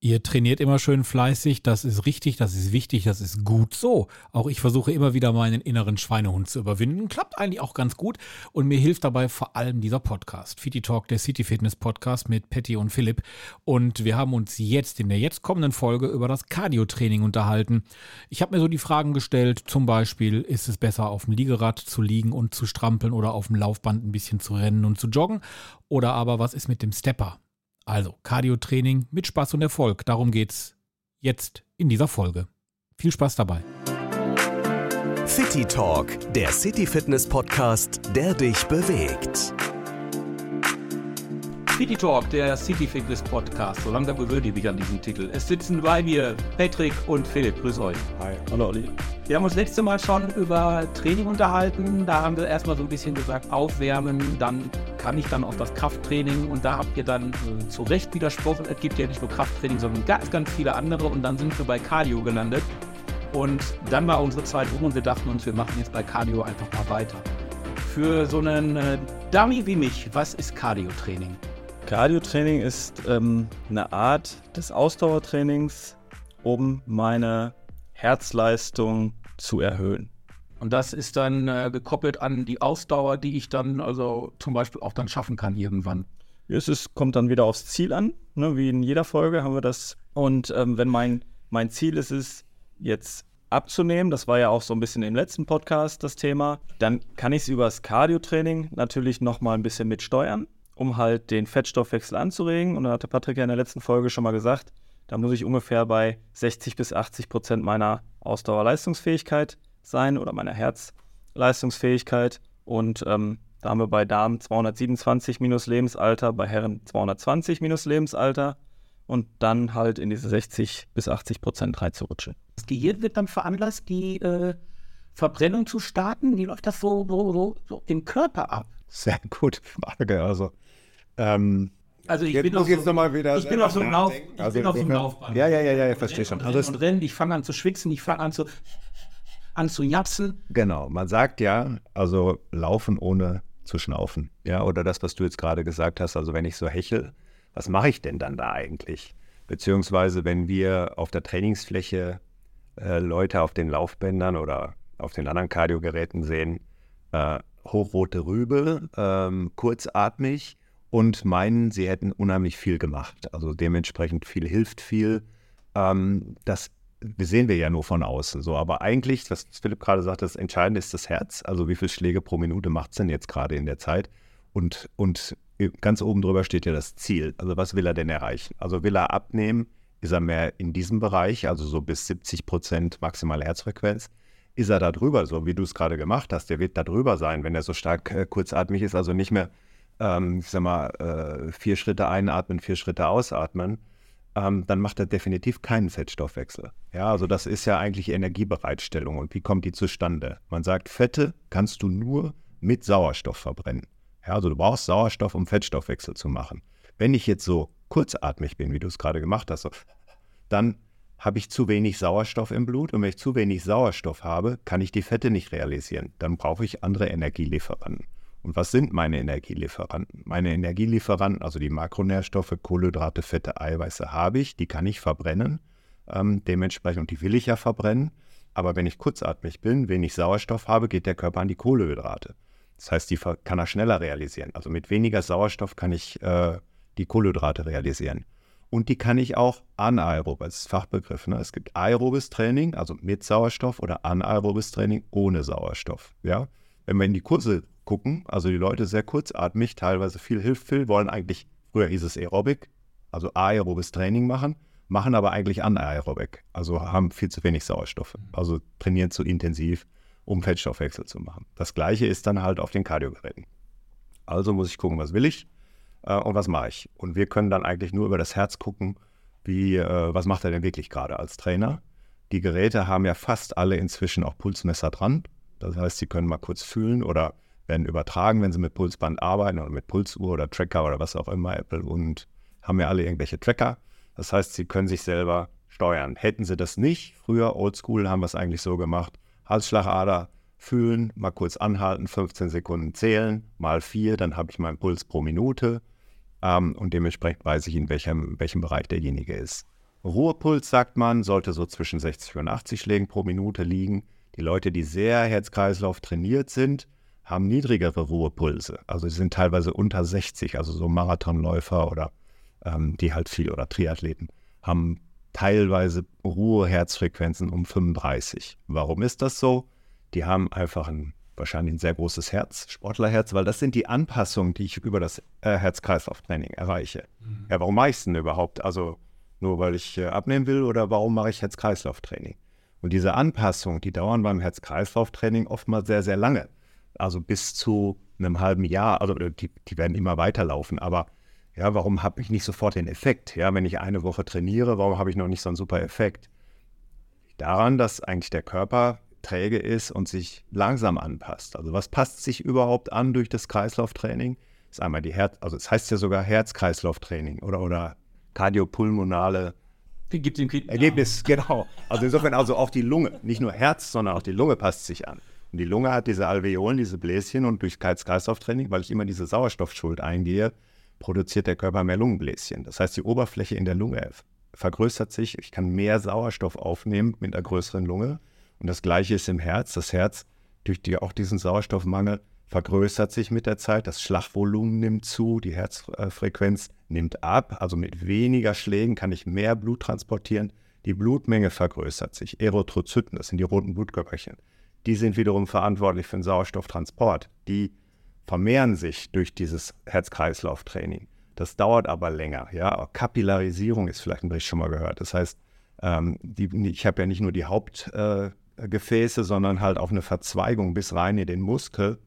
Ihr trainiert immer schön fleißig, das ist richtig, das ist wichtig, das ist gut so. Auch ich versuche immer wieder meinen inneren Schweinehund zu überwinden. Klappt eigentlich auch ganz gut und mir hilft dabei vor allem dieser Podcast, Fiti Talk, der City Fitness Podcast mit Patty und Philipp. Und wir haben uns jetzt in der jetzt kommenden Folge über das Cardio-Training unterhalten. Ich habe mir so die Fragen gestellt, zum Beispiel, ist es besser auf dem Liegerad zu liegen und zu strampeln oder auf dem Laufband ein bisschen zu rennen und zu joggen? Oder aber was ist mit dem Stepper? Also Cardio-Training mit Spaß und Erfolg. Darum geht's jetzt in dieser Folge. Viel Spaß dabei. City Talk, der City Fitness Podcast, der dich bewegt. City Talk, der City Fitness Podcast. So langsam gewöhnt ihr mich an diesen Titel. Es sitzen bei mir Patrick und Philipp. Grüß euch. Hi. Hallo Olli. Wir haben uns letzte Mal schon über Training unterhalten. Da haben wir erstmal so ein bisschen gesagt, aufwärmen. Dann kann ich dann auf das Krafttraining und da habt ihr dann äh, zu Recht widersprochen. Es gibt ja nicht nur Krafttraining, sondern ganz, ganz viele andere. Und dann sind wir bei Cardio gelandet. Und dann war unsere Zeit rum und wir dachten uns, wir machen jetzt bei Cardio einfach mal weiter. Für so einen äh, Dummy wie mich, was ist Cardio-Training? Cardio-Training ist ähm, eine Art des Ausdauertrainings, um meine Herzleistung zu erhöhen. Und das ist dann äh, gekoppelt an die Ausdauer, die ich dann also zum Beispiel auch dann schaffen kann irgendwann. Es ist, kommt dann wieder aufs Ziel an, ne? wie in jeder Folge haben wir das. Und ähm, wenn mein, mein Ziel ist es, jetzt abzunehmen, das war ja auch so ein bisschen im letzten Podcast das Thema, dann kann ich es über das Cardio-Training natürlich nochmal ein bisschen mitsteuern um halt den Fettstoffwechsel anzuregen. Und da hatte Patrick ja in der letzten Folge schon mal gesagt, da muss ich ungefähr bei 60 bis 80 Prozent meiner Ausdauerleistungsfähigkeit sein oder meiner Herzleistungsfähigkeit. Und ähm, da haben wir bei Damen 227 minus Lebensalter, bei Herren 220 minus Lebensalter und dann halt in diese 60 bis 80 Prozent reinzurutschen. Das Gehirn wird dann veranlasst, die äh, Verbrennung zu starten. Wie läuft das so, so, so, so im Körper ab? Sehr gute Frage. Also ähm, also ich jetzt bin muss jetzt so, noch wieder ich bin auf so einem Lauf, ich also bin auf so einem Laufband. Ja, ja, ja, ja, ich verstehe schon. Also und rennen, ich fange an zu schwitzen, ich fange an zu zu japsen. Genau, man sagt ja, also laufen ohne zu schnaufen. Ja, oder das, was du jetzt gerade gesagt hast, also wenn ich so hechel, was mache ich denn dann da eigentlich? Beziehungsweise wenn wir auf der Trainingsfläche äh, Leute auf den Laufbändern oder auf den anderen Kardiogeräten sehen, äh, hochrote Rübe, ähm, kurzatmig und meinen, sie hätten unheimlich viel gemacht. Also dementsprechend viel hilft viel. Ähm, das sehen wir ja nur von außen so. Aber eigentlich, was Philipp gerade sagt, das Entscheidende ist das Herz. Also wie viele Schläge pro Minute macht es denn jetzt gerade in der Zeit? Und, und ganz oben drüber steht ja das Ziel. Also was will er denn erreichen? Also will er abnehmen? Ist er mehr in diesem Bereich, also so bis 70 Prozent maximale Herzfrequenz? ist er da drüber, so wie du es gerade gemacht hast. Der wird da drüber sein, wenn er so stark äh, kurzatmig ist. Also nicht mehr, ähm, ich sag mal, äh, vier Schritte einatmen, vier Schritte ausatmen. Ähm, dann macht er definitiv keinen Fettstoffwechsel. Ja, also das ist ja eigentlich Energiebereitstellung. Und wie kommt die zustande? Man sagt, Fette kannst du nur mit Sauerstoff verbrennen. Ja, also du brauchst Sauerstoff, um Fettstoffwechsel zu machen. Wenn ich jetzt so kurzatmig bin, wie du es gerade gemacht hast, dann habe ich zu wenig Sauerstoff im Blut und wenn ich zu wenig Sauerstoff habe, kann ich die Fette nicht realisieren. Dann brauche ich andere Energielieferanten. Und was sind meine Energielieferanten? Meine Energielieferanten, also die Makronährstoffe, Kohlenhydrate, Fette, Eiweiße habe ich, die kann ich verbrennen. Ähm, dementsprechend, und die will ich ja verbrennen. Aber wenn ich kurzatmig bin, wenig Sauerstoff habe, geht der Körper an die Kohlenhydrate. Das heißt, die kann er schneller realisieren. Also mit weniger Sauerstoff kann ich äh, die Kohlenhydrate realisieren. Und die kann ich auch anaerob, das ist Fachbegriff. Ne? Es gibt aerobes Training, also mit Sauerstoff, oder anaerobes Training ohne Sauerstoff. Ja? Wenn wir in die Kurse gucken, also die Leute sehr kurzatmig, teilweise viel hilft viel, wollen eigentlich, früher hieß es Aerobic, also aerobes Training machen, machen aber eigentlich anaerobic, also haben viel zu wenig Sauerstoff, also trainieren zu intensiv, um Fettstoffwechsel zu machen. Das gleiche ist dann halt auf den Kardiogeräten. Also muss ich gucken, was will ich äh, und was mache ich. Und wir können dann eigentlich nur über das Herz gucken, wie, äh, was macht er denn wirklich gerade als Trainer. Die Geräte haben ja fast alle inzwischen auch Pulsmesser dran. Das heißt, sie können mal kurz fühlen oder werden übertragen, wenn sie mit Pulsband arbeiten oder mit Pulsuhr oder Tracker oder was auch immer, Apple und haben ja alle irgendwelche Tracker. Das heißt, sie können sich selber steuern. Hätten sie das nicht, früher oldschool haben wir es eigentlich so gemacht, Halsschlagader fühlen, mal kurz anhalten, 15 Sekunden zählen, mal vier, dann habe ich meinen Puls pro Minute ähm, und dementsprechend weiß ich, in welchem, welchem Bereich derjenige ist. Ruhepuls, sagt man, sollte so zwischen 60 und 80 Schlägen pro Minute liegen. Die Leute, die sehr Herz-Kreislauf trainiert sind, haben niedrigere Ruhepulse. Also sie sind teilweise unter 60, also so Marathonläufer oder ähm, die halt viel oder Triathleten haben teilweise Ruheherzfrequenzen um 35. Warum ist das so? Die haben einfach ein wahrscheinlich ein sehr großes Herz, Sportlerherz, weil das sind die Anpassungen, die ich über das äh, Herz-Kreislauf-Training erreiche. Mhm. Ja, warum mache ich es denn überhaupt? Also nur weil ich äh, abnehmen will oder warum mache ich Herz-Kreislauf-Training? Und diese Anpassungen, die dauern beim Herz-Kreislauf-Training oftmals sehr, sehr lange. Also bis zu einem halben Jahr, also die, die werden immer weiterlaufen, aber ja, warum habe ich nicht sofort den Effekt? Ja, wenn ich eine Woche trainiere, warum habe ich noch nicht so einen super Effekt? Daran, dass eigentlich der Körper träge ist und sich langsam anpasst. Also was passt sich überhaupt an durch das Kreislauftraining? Das ist einmal die Herz, also es heißt ja sogar Herz-Kreislauf-Training oder, oder kardiopulmonale Gibt Ergebnis, genau. Also insofern also auch die Lunge, nicht nur Herz, sondern auch die Lunge passt sich an. Und die Lunge hat diese Alveolen, diese Bläschen und durch Herz-Kreislauf-Training, weil ich immer diese Sauerstoffschuld eingehe, produziert der Körper mehr Lungenbläschen. Das heißt, die Oberfläche in der Lunge vergrößert sich. Ich kann mehr Sauerstoff aufnehmen mit einer größeren Lunge. Und das Gleiche ist im Herz. Das Herz, durch die, auch diesen Sauerstoffmangel, vergrößert sich mit der Zeit. Das Schlagvolumen nimmt zu, die Herzfrequenz nimmt ab. Also mit weniger Schlägen kann ich mehr Blut transportieren. Die Blutmenge vergrößert sich. Erythrozyten, das sind die roten Blutkörperchen, die sind wiederum verantwortlich für den Sauerstofftransport. Die vermehren sich durch dieses Herz-Kreislauf-Training. Das dauert aber länger. Ja? Kapillarisierung ist vielleicht ein Bericht schon mal gehört. Das heißt, ähm, die, ich habe ja nicht nur die Hauptgefäße, äh, sondern halt auch eine Verzweigung bis rein in den Muskel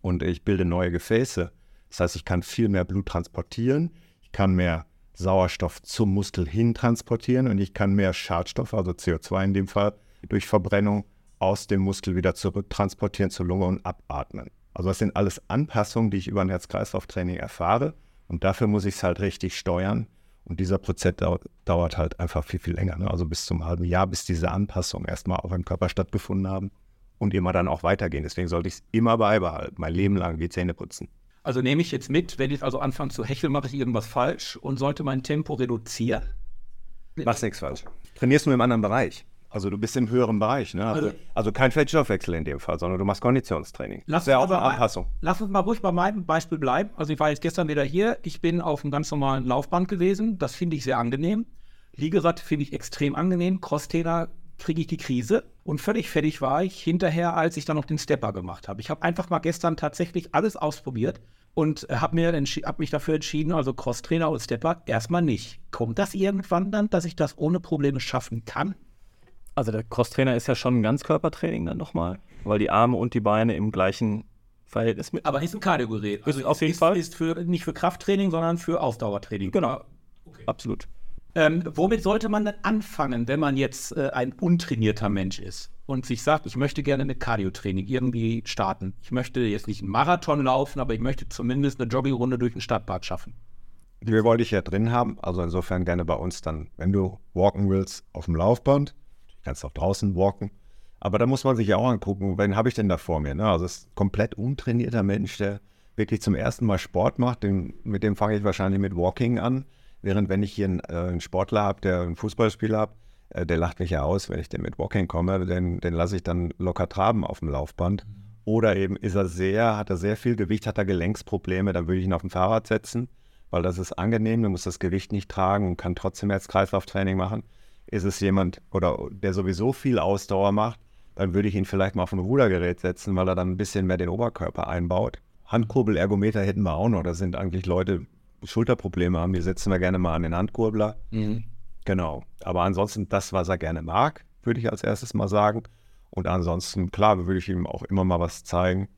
und ich bilde neue Gefäße. Das heißt, ich kann viel mehr Blut transportieren, ich kann mehr Sauerstoff zum Muskel hin transportieren und ich kann mehr Schadstoff, also CO2 in dem Fall, durch Verbrennung aus dem Muskel wieder zurück transportieren zur Lunge und abatmen. Also das sind alles Anpassungen, die ich über ein Herz-Kreislauf-Training erfahre. Und dafür muss ich es halt richtig steuern. Und dieser Prozess dauert, dauert halt einfach viel, viel länger. Ne? Also bis zum halben Jahr, bis diese Anpassungen erstmal auf dem Körper stattgefunden haben und immer dann auch weitergehen. Deswegen sollte ich es immer beibehalten, mein Leben lang wie Zähne putzen. Also nehme ich jetzt mit, wenn ich also anfange zu hecheln, mache ich irgendwas falsch und sollte mein Tempo reduzieren? Machst nichts falsch. Trainierst nur im anderen Bereich. Also du bist im höheren Bereich, ne? Also, also, kein Fettstoffwechsel in dem Fall, sondern du machst Konditionstraining. Lass uns, auch eine Anpassung. lass uns mal ruhig bei meinem Beispiel bleiben. Also ich war jetzt gestern wieder hier. Ich bin auf einem ganz normalen Laufband gewesen. Das finde ich sehr angenehm. Liegerad finde ich extrem angenehm. Crosstrainer kriege ich die Krise. Und völlig fertig war ich hinterher, als ich dann noch den Stepper gemacht habe. Ich habe einfach mal gestern tatsächlich alles ausprobiert und habe hab mich dafür entschieden, also Crosstrainer und Stepper erstmal nicht. Kommt das irgendwann dann, dass ich das ohne Probleme schaffen kann? Also der Crosstrainer ist ja schon ein Ganzkörpertraining dann nochmal, weil die Arme und die Beine im gleichen Verhältnis mit. Aber ist ein Kardiogerät. Also auf jeden ist, Fall. Ist für, nicht für Krafttraining, sondern für Ausdauertraining. Genau. Okay. Absolut. Ähm, womit sollte man dann anfangen, wenn man jetzt äh, ein untrainierter Mensch ist und sich sagt, ich möchte gerne mit Cardiotraining irgendwie starten. Ich möchte jetzt nicht einen Marathon laufen, aber ich möchte zumindest eine Joggingrunde durch den Stadtpark schaffen. Wir wollen dich ja drin haben, also insofern gerne bei uns dann, wenn du walken willst, auf dem Laufband kannst auch draußen walken. Aber da muss man sich ja auch angucken, wen habe ich denn da vor mir? Ne? Also es ist ein komplett untrainierter Mensch, der wirklich zum ersten Mal Sport macht. Den, mit dem fange ich wahrscheinlich mit Walking an. Während wenn ich hier einen, äh, einen Sportler habe, der einen Fußballspieler hat, äh, der lacht mich ja aus, wenn ich den mit Walking komme, den, den lasse ich dann locker traben auf dem Laufband. Oder eben ist er sehr, hat er sehr viel Gewicht, hat er Gelenksprobleme, dann würde ich ihn auf dem Fahrrad setzen, weil das ist angenehm, du musst das Gewicht nicht tragen und kann trotzdem jetzt Kreislauftraining machen. Ist es jemand oder der sowieso viel Ausdauer macht, dann würde ich ihn vielleicht mal auf ein Rudergerät setzen, weil er dann ein bisschen mehr den Oberkörper einbaut. Handkurbelergometer hätten wir auch noch. Das sind eigentlich Leute, die Schulterprobleme haben. Die setzen wir gerne mal an den Handkurbler. Mhm. Genau. Aber ansonsten das, was er gerne mag, würde ich als erstes mal sagen. Und ansonsten, klar, würde ich ihm auch immer mal was zeigen,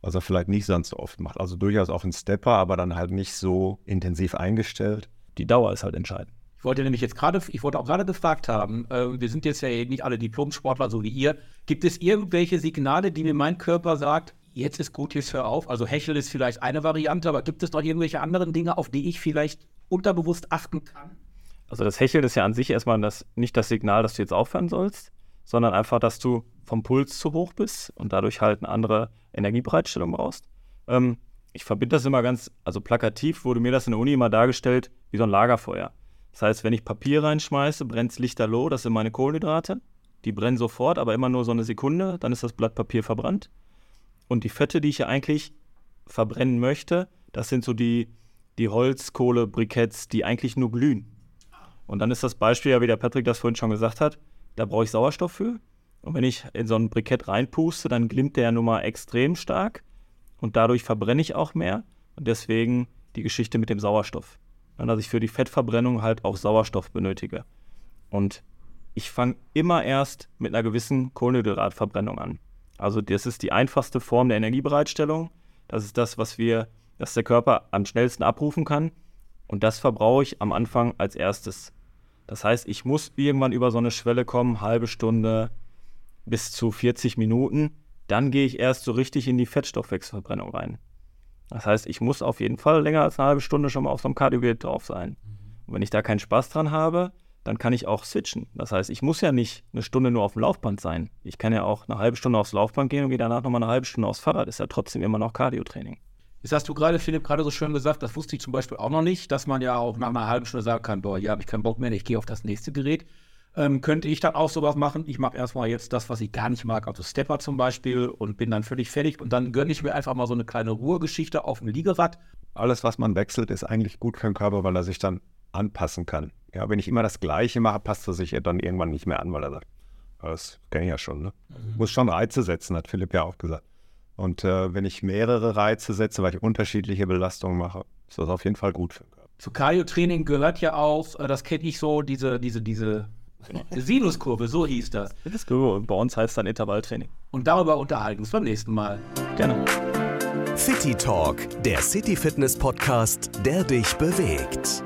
was er vielleicht nicht sonst so oft macht. Also durchaus auch ein Stepper, aber dann halt nicht so intensiv eingestellt. Die Dauer ist halt entscheidend. Ich wollte nämlich jetzt gerade, ich wollte auch gerade gefragt haben, äh, wir sind jetzt ja nicht alle Diplomsportler, so wie ihr. Gibt es irgendwelche Signale, die mir mein Körper sagt, jetzt ist gut, jetzt hör auf? Also Hechel ist vielleicht eine Variante, aber gibt es noch irgendwelche anderen Dinge, auf die ich vielleicht unterbewusst achten kann? Also das Hecheln ist ja an sich erstmal das, nicht das Signal, dass du jetzt aufhören sollst, sondern einfach, dass du vom Puls zu hoch bist und dadurch halt eine andere Energiebereitstellung brauchst. Ähm, ich verbinde das immer ganz, also plakativ wurde mir das in der Uni immer dargestellt wie so ein Lagerfeuer. Das heißt, wenn ich Papier reinschmeiße, brennt es lichterloh, das sind meine Kohlenhydrate. Die brennen sofort, aber immer nur so eine Sekunde, dann ist das Blatt Papier verbrannt. Und die Fette, die ich ja eigentlich verbrennen möchte, das sind so die, die Holzkohle-Briketts, die eigentlich nur glühen. Und dann ist das Beispiel ja, wie der Patrick das vorhin schon gesagt hat, da brauche ich Sauerstoff für. Und wenn ich in so ein Brikett reinpuste, dann glimmt der ja nun mal extrem stark und dadurch verbrenne ich auch mehr. Und deswegen die Geschichte mit dem Sauerstoff. Dass ich für die Fettverbrennung halt auch Sauerstoff benötige. Und ich fange immer erst mit einer gewissen Kohlenhydratverbrennung an. Also das ist die einfachste Form der Energiebereitstellung. Das ist das, was wir, dass der Körper am schnellsten abrufen kann. Und das verbrauche ich am Anfang als erstes. Das heißt, ich muss irgendwann über so eine Schwelle kommen, halbe Stunde bis zu 40 Minuten. Dann gehe ich erst so richtig in die Fettstoffwechselverbrennung rein. Das heißt, ich muss auf jeden Fall länger als eine halbe Stunde schon mal auf so einem Kardiogerät drauf sein. Und wenn ich da keinen Spaß dran habe, dann kann ich auch switchen. Das heißt, ich muss ja nicht eine Stunde nur auf dem Laufband sein. Ich kann ja auch eine halbe Stunde aufs Laufband gehen und gehe danach nochmal eine halbe Stunde aufs Fahrrad. Ist ja trotzdem immer noch Cardio-Training. Jetzt hast du gerade, Philipp, gerade so schön gesagt, das wusste ich zum Beispiel auch noch nicht, dass man ja auch nach einer halben Stunde sagen kann, boah, hier habe ich keinen Bock mehr, ich gehe auf das nächste Gerät. Ähm, könnte ich dann auch sowas machen? Ich mache erstmal jetzt das, was ich gar nicht mag, also Stepper zum Beispiel, und bin dann völlig fertig. Und dann gönne ich mir einfach mal so eine kleine Ruhegeschichte auf dem Liegerad. Alles, was man wechselt, ist eigentlich gut für den Körper, weil er sich dann anpassen kann. Ja, wenn ich immer das Gleiche mache, passt er sich dann irgendwann nicht mehr an, weil er sagt, das kenne ich ja schon. Ne? Mhm. Muss schon Reize setzen, hat Philipp ja auch gesagt. Und äh, wenn ich mehrere Reize setze, weil ich unterschiedliche Belastungen mache, ist das auf jeden Fall gut für den Körper. Zu Cardio-Training gehört ja auch, äh, das kenne ich so, diese, diese, diese Sinuskurve, so hieß das. Ist gut. Bei uns heißt dann Intervalltraining. Und darüber unterhalten wir uns beim nächsten Mal. Gerne. City Talk, der City Fitness Podcast, der dich bewegt.